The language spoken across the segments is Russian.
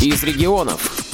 из регионов.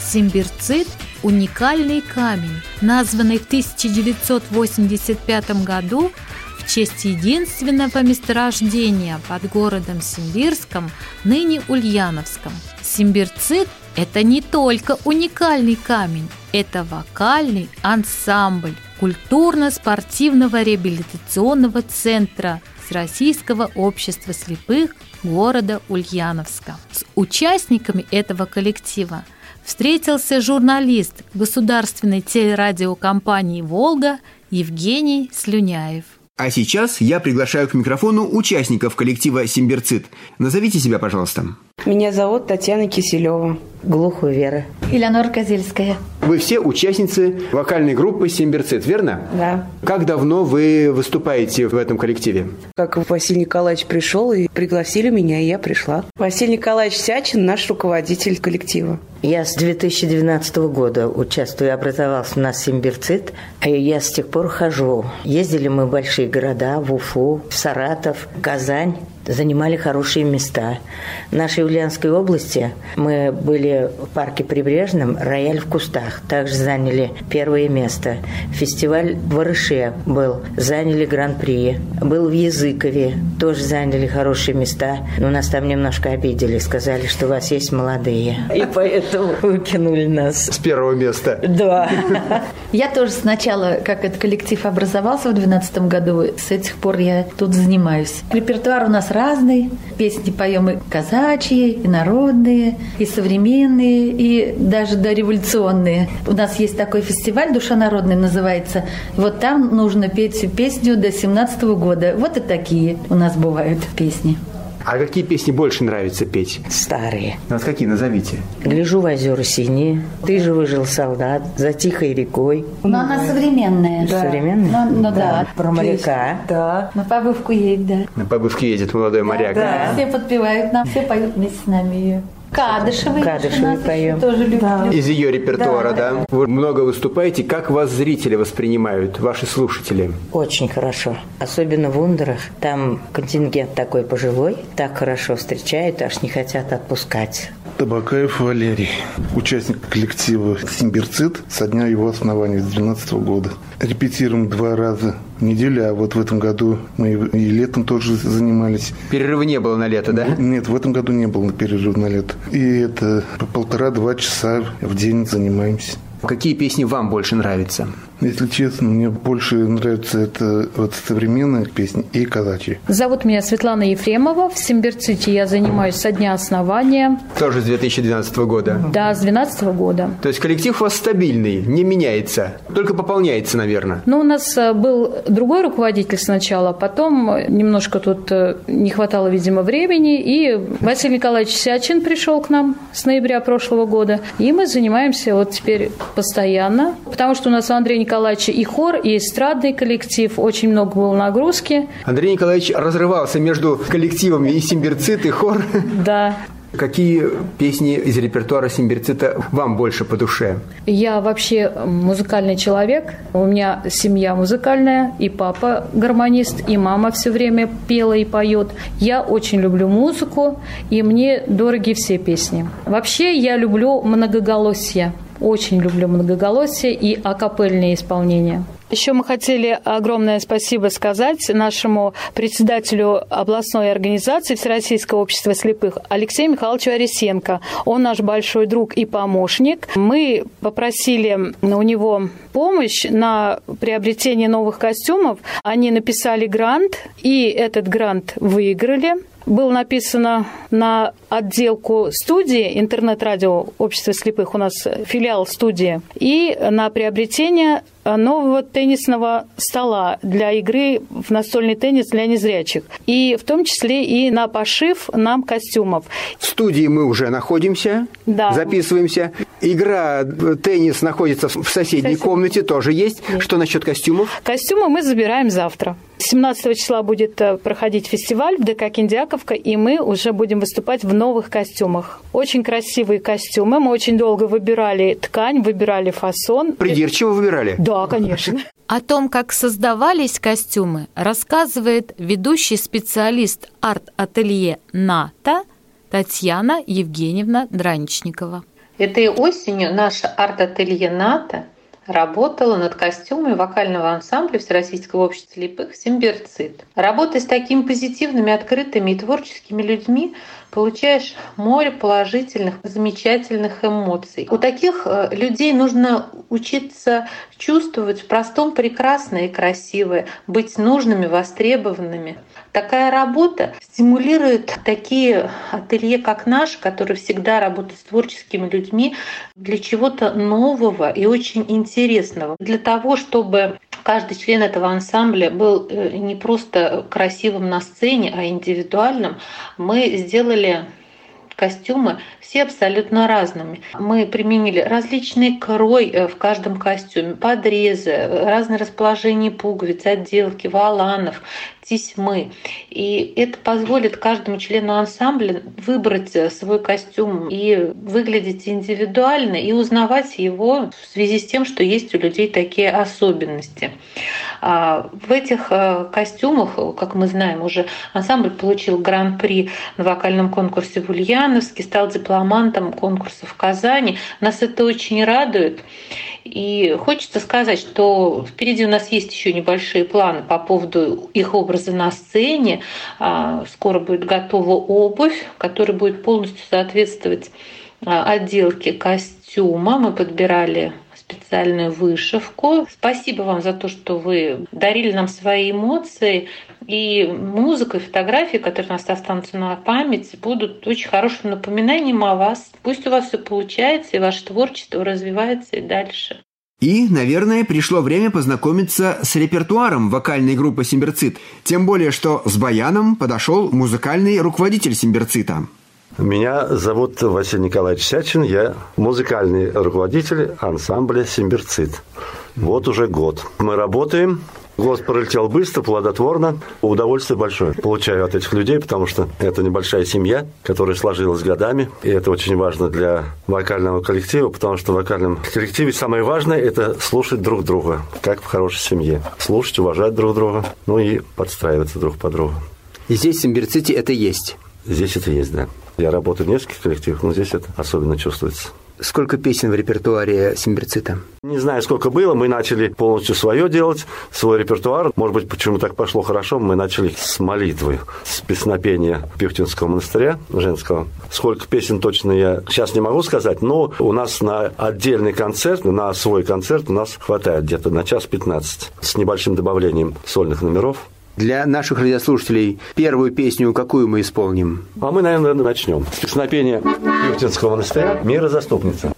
Симбирцит – уникальный камень, названный в 1985 году в честь единственного месторождения под городом Симбирском, ныне Ульяновском. Симбирцит – это не только уникальный камень, это вокальный ансамбль культурно-спортивного реабилитационного центра Всероссийского общества слепых города Ульяновска. С участниками этого коллектива встретился журналист государственной телерадиокомпании «Волга» Евгений Слюняев. А сейчас я приглашаю к микрофону участников коллектива «Симбирцит». Назовите себя, пожалуйста. Меня зовут Татьяна Киселева. Глухую Вера. Элеонора Козельская. Вы все участницы вокальной группы «Симбирцит», верно? Да. Как давно вы выступаете в этом коллективе? Как Василий Николаевич пришел и пригласили меня, и я пришла. Василий Николаевич Сячин – наш руководитель коллектива. Я с 2012 года участвую, образовался у нас Симбирцит, и я с тех пор хожу. Ездили мы в большие города, в Уфу, в Саратов, в Казань занимали хорошие места. В нашей Ульяновской области мы были в парке Прибрежном «Рояль в кустах». Также заняли первое место. Фестиваль в Арыше был. Заняли гран-при. Был в Языкове. Тоже заняли хорошие места. Но нас там немножко обидели. Сказали, что у вас есть молодые. И поэтому выкинули нас. С первого места. Да. Я тоже сначала, как этот коллектив образовался в 2012 году, с этих пор я тут занимаюсь. Репертуар у нас разный. Песни поем и казачьи, и народные, и современные, и даже дореволюционные. У нас есть такой фестиваль «Душа народная» называется. Вот там нужно петь песню до 17 года. Вот и такие у нас бывают песни. А какие песни больше нравится петь? Старые. Ну, вот какие, назовите. «Гляжу в озера синие», «Ты же выжил, солдат», «За тихой рекой». Но она современная. Да. Современная? Ну, ну да. Про моряка. Да. На побывку едет, да. На побывке едет молодой моряк. Да. Все подпевают нам, все поют вместе с нами ее. Кадышевый. Кадышевый поем. Тоже люблю. Да. Из ее репертуара, да. да? Вы много выступаете. Как вас зрители воспринимают, ваши слушатели? Очень хорошо. Особенно в Ундерах. Там контингент такой пожилой. Так хорошо встречают, аж не хотят отпускать. Табакаев Валерий, участник коллектива «Симбирцит» со дня его основания с 2012 года. Репетируем два раза в неделю, а вот в этом году мы и летом тоже занимались. Перерыва не было на лето, да? Нет, в этом году не было перерыва на лето. И это по полтора-два часа в день занимаемся. Какие песни вам больше нравятся? Если честно, мне больше нравятся это вот современные песни и казачьи. Зовут меня Светлана Ефремова. В Симбирците я занимаюсь со дня основания. Тоже с 2012 года? Да, с 2012 года. То есть коллектив у вас стабильный, не меняется, только пополняется, наверное? Ну, у нас э, был другой руководитель сначала, потом немножко тут э, не хватало, видимо, времени, и Василий Николаевич Сячин пришел к нам с ноября прошлого года, и мы занимаемся вот теперь постоянно, потому что у нас Андрей Николаевича и хор, и эстрадный коллектив. Очень много было нагрузки. Андрей Николаевич разрывался между коллективами и симбирцит, и хор. Да. Какие песни из репертуара Симбирцита вам больше по душе? Я вообще музыкальный человек. У меня семья музыкальная, и папа гармонист, и мама все время пела и поет. Я очень люблю музыку, и мне дороги все песни. Вообще я люблю многоголосие. Очень люблю многоголосие и акапельные исполнения. Еще мы хотели огромное спасибо сказать нашему председателю областной организации Всероссийского общества слепых Алексею Михайловичу Арисенко. Он наш большой друг и помощник. Мы попросили у него помощь на приобретение новых костюмов. Они написали грант, и этот грант выиграли было написано на отделку студии интернет-радио Общества слепых, у нас филиал студии, и на приобретение нового теннисного стола для игры в настольный теннис для незрячих. И в том числе и на пошив нам костюмов. В студии мы уже находимся, да. записываемся. Игра теннис находится в соседней Сосед... комнате, тоже есть. есть. Что насчет костюмов? Костюмы мы забираем завтра. 17 числа будет э, проходить фестиваль в ДК Киндиаковка, и мы уже будем выступать в новых костюмах. Очень красивые костюмы. Мы очень долго выбирали ткань, выбирали фасон. Придирчиво выбирали? Да, конечно. О том, как создавались костюмы, рассказывает ведущий специалист арт-ателье «НАТО» Татьяна Евгеньевна Драничникова. Этой осенью наша арт-ателье «НАТО» работала над костюмами вокального ансамбля Всероссийского общества слепых «Симбирцит». Работая с такими позитивными, открытыми и творческими людьми, получаешь море положительных, замечательных эмоций. У таких э, людей нужно учиться чувствовать в простом прекрасное и красивое, быть нужными, востребованными. Такая работа стимулирует такие ателье, как наш, которые всегда работают с творческими людьми, для чего-то нового и очень интересного. Для того, чтобы каждый член этого ансамбля был э, не просто красивым на сцене, а индивидуальным, мы сделали костюмы все абсолютно разными. Мы применили различный крой э, в каждом костюме, подрезы, разное расположение пуговиц, отделки, валанов, тесьмы. И это позволит каждому члену ансамбля выбрать э, свой костюм и выглядеть индивидуально и узнавать его в связи с тем, что есть у людей такие особенности. А в этих э, костюмах, как мы знаем, уже ансамбль получил гран-при на вокальном конкурсе в Ульяновске, стал дипломантом конкурса в Казани. Нас это очень радует. И хочется сказать, что впереди у нас есть еще небольшие планы по поводу их образа на сцене. А, скоро будет готова обувь, которая будет полностью соответствовать а, отделке костюма. Мы подбирали специальную вышивку. Спасибо вам за то, что вы дарили нам свои эмоции. И музыка и фотографии, которые у нас останутся на память, будут очень хорошим напоминанием о вас. Пусть у вас все получается, и ваше творчество развивается и дальше. И, наверное, пришло время познакомиться с репертуаром вокальной группы «Симберцит». Тем более, что с баяном подошел музыкальный руководитель «Симберцита». Меня зовут Василий Николаевич Сячин, я музыкальный руководитель ансамбля «Симберцит». Вот уже год. Мы работаем, Год пролетел быстро, плодотворно. Удовольствие большое получаю от этих людей, потому что это небольшая семья, которая сложилась годами. И это очень важно для вокального коллектива, потому что в вокальном коллективе самое важное – это слушать друг друга, как в хорошей семье. Слушать, уважать друг друга, ну и подстраиваться друг под друга. И здесь в Симбирците это есть? Здесь это есть, да. Я работаю в нескольких коллективах, но здесь это особенно чувствуется. Сколько песен в репертуаре Симберцита? Не знаю, сколько было. Мы начали полностью свое делать, свой репертуар. Может быть, почему так пошло хорошо, мы начали с молитвы, с песнопения Пюхтинского монастыря женского. Сколько песен точно я сейчас не могу сказать, но у нас на отдельный концерт, на свой концерт у нас хватает где-то на час 15 с небольшим добавлением сольных номеров. Для наших радиослушателей первую песню какую мы исполним? А мы, наверное, начнем. С песнопения Юхтинского монастыря «Мира заступница».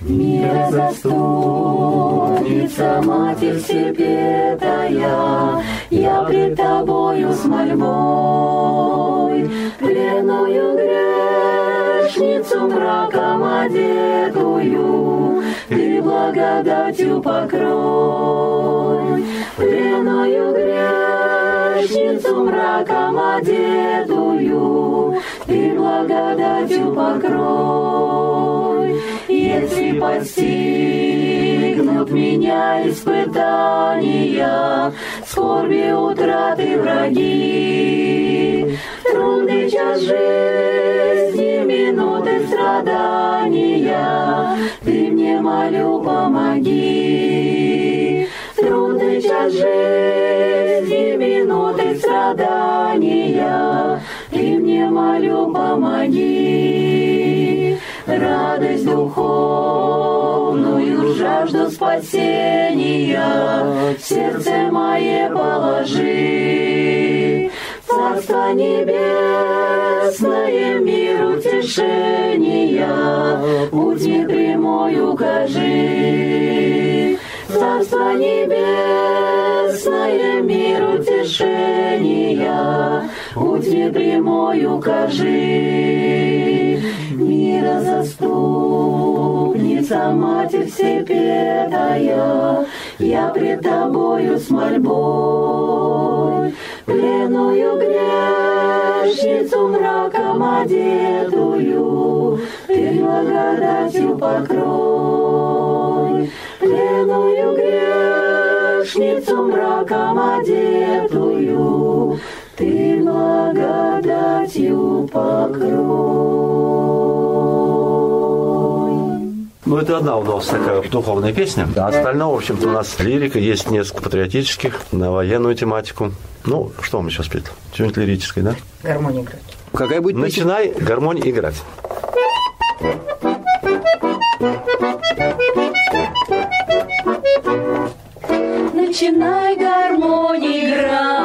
Мира заступница, Матерь Всепетая, Я пред Тобою с мольбой, Пленную грешницу мраком одетую, Ты благодатью покрой. Пленную грешницу мраком одетую, Ты благодатью покрой. Если постигнут меня испытания, Скорби, утраты, враги, Трудный час жизни, минуты страдания, Ты мне, молю, помоги. Трудный час жизни, минуты страдания, Ты мне, молю, помоги радость духовную, жажду спасения сердце мое положи. Царство небесное, мир утешения, путь мне прямой укажи. Царство небесное, мир утешения, путь мне прямой укажи. Мира заступница, Матерь Всепетая, я пред Тобою с мольбой, пленную грешницу мраком одетую, Ты благодатью покрой. Пленную грешницу мраком одетую, Ты благодатью Ну, это одна у нас такая духовная песня. А остальное, в общем-то, у нас лирика, есть несколько патриотических на военную тематику. Ну, что мы сейчас спеть? Что-нибудь лирическое, да? Гармония играть. Какая будет песня? Начинай гармонь играть. Начинай гармонь играть,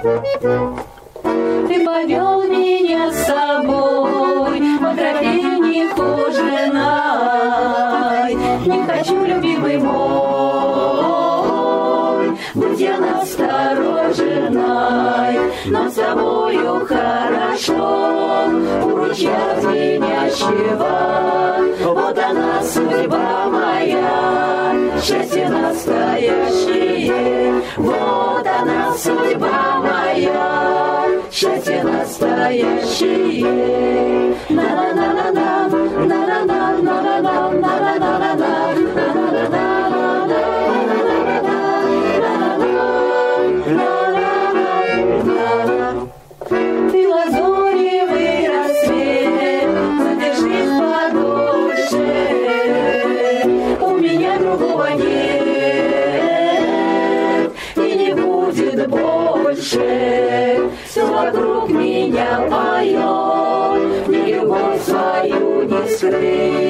Ты повел меня с собой по тропе нехоженой. Не хочу, любимый мой, быть я настороженной, но с тобою хорошо у ручья звенящего. Вот она судьба моя, счастье настоящее. Вот она судьба моя, счастье настоящее. На-на-на-на-на, на-на-на-на-на, меня поет, любовь свою не скрыть.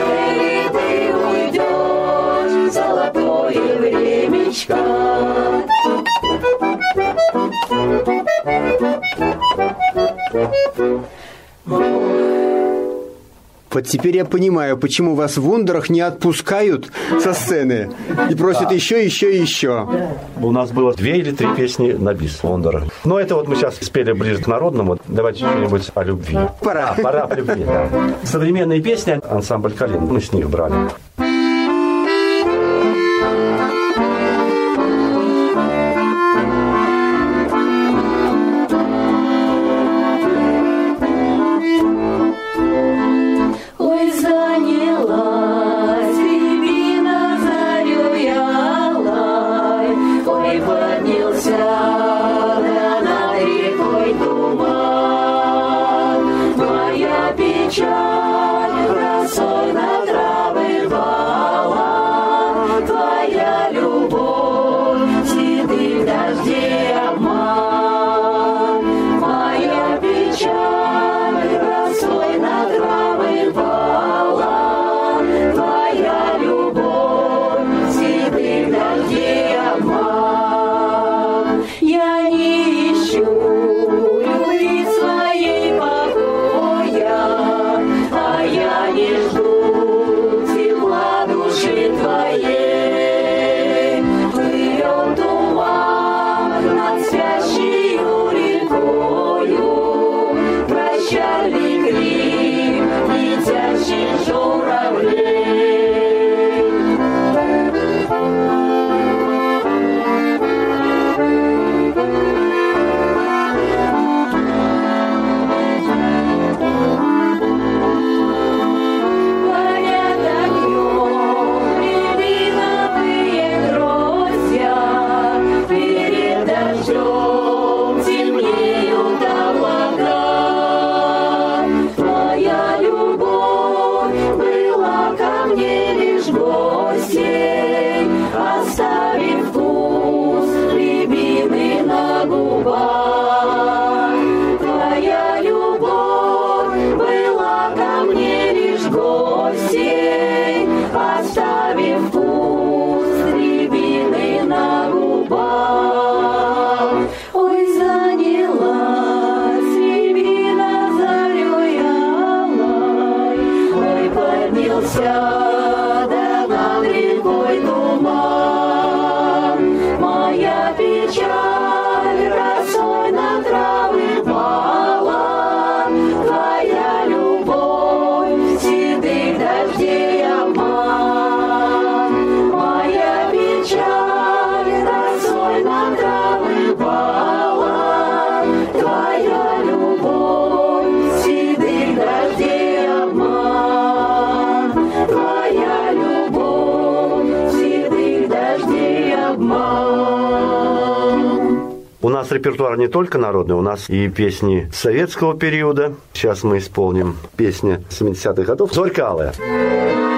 Неужели ты уйдешь, золотое времечко? Вот теперь я понимаю, почему вас в Вундерах не отпускают со сцены и просят еще, еще и еще. У нас было две или три песни на бис Лондора. Но это вот мы сейчас спели ближе к народному. Давайте что-нибудь о любви. Пора. А, пора о любви, да. Современные песни, ансамбль Калин, мы с них брали. У нас репертуар не только народный, у нас и песни советского периода. Сейчас мы исполним песни 70-х годов. «Зорька алая».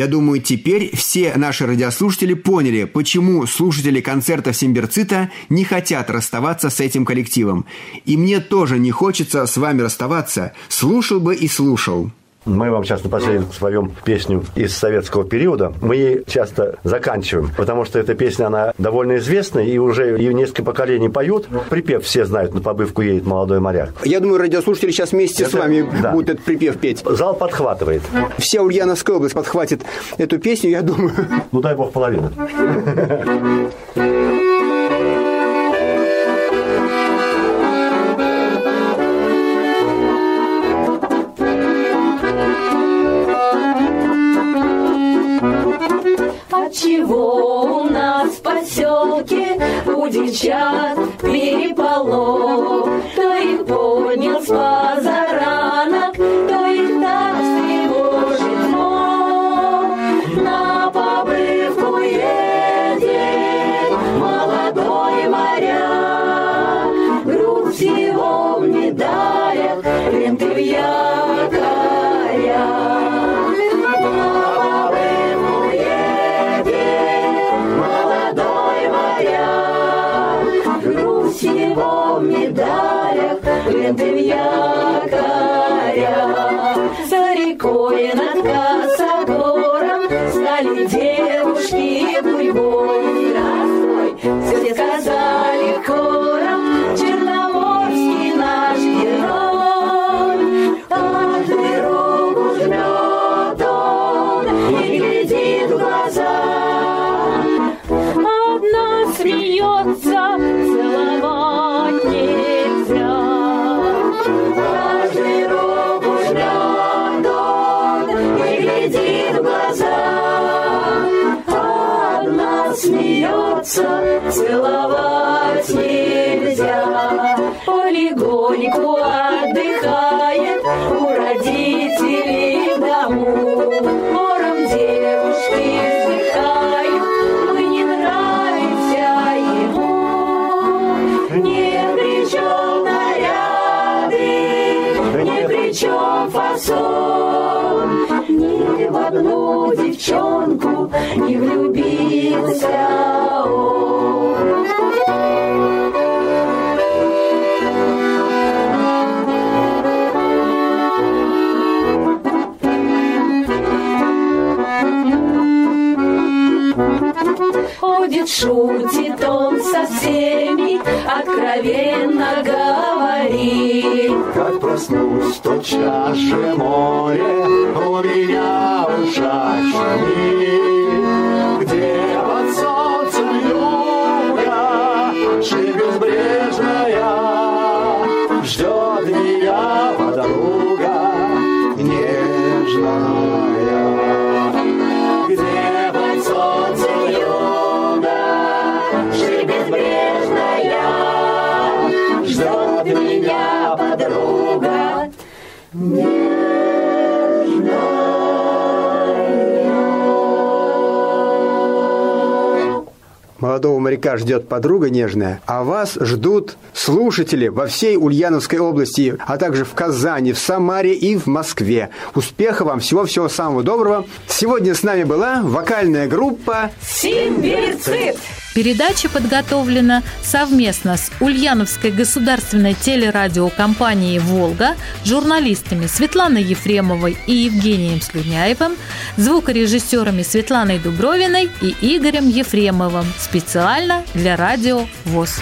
Я думаю, теперь все наши радиослушатели поняли, почему слушатели концертов Симберцита не хотят расставаться с этим коллективом. И мне тоже не хочется с вами расставаться. Слушал бы и слушал. Мы вам сейчас напоследок споем песню из советского периода. Мы ее часто заканчиваем, потому что эта песня, она довольно известная, и уже ее несколько поколений поют. Припев все знают, на побывку едет молодой моряк. Я думаю, радиослушатели сейчас вместе с Это- вами да. будут этот припев петь. Зал подхватывает. Вся Ульяновская область подхватит эту песню, я думаю. Ну, дай бог половину. девчат переполох? Кто их поднял с медалях, ленты в смеется, целовать нельзя. Полигоньку отдыхает Ходит, шутит он со всеми, откровенно говорит. Как проснусь, то чаше море у меня ушами. Где Молодого моряка ждет подруга нежная, а вас ждут слушатели во всей Ульяновской области, а также в Казани, в Самаре и в Москве. Успеха вам, всего-всего самого доброго. Сегодня с нами была вокальная группа Симбирцит! Передача подготовлена совместно с Ульяновской государственной телерадиокомпанией «Волга», журналистами Светланой Ефремовой и Евгением Слюняевым, звукорежиссерами Светланой Дубровиной и Игорем Ефремовым специально для радио ВОЗ.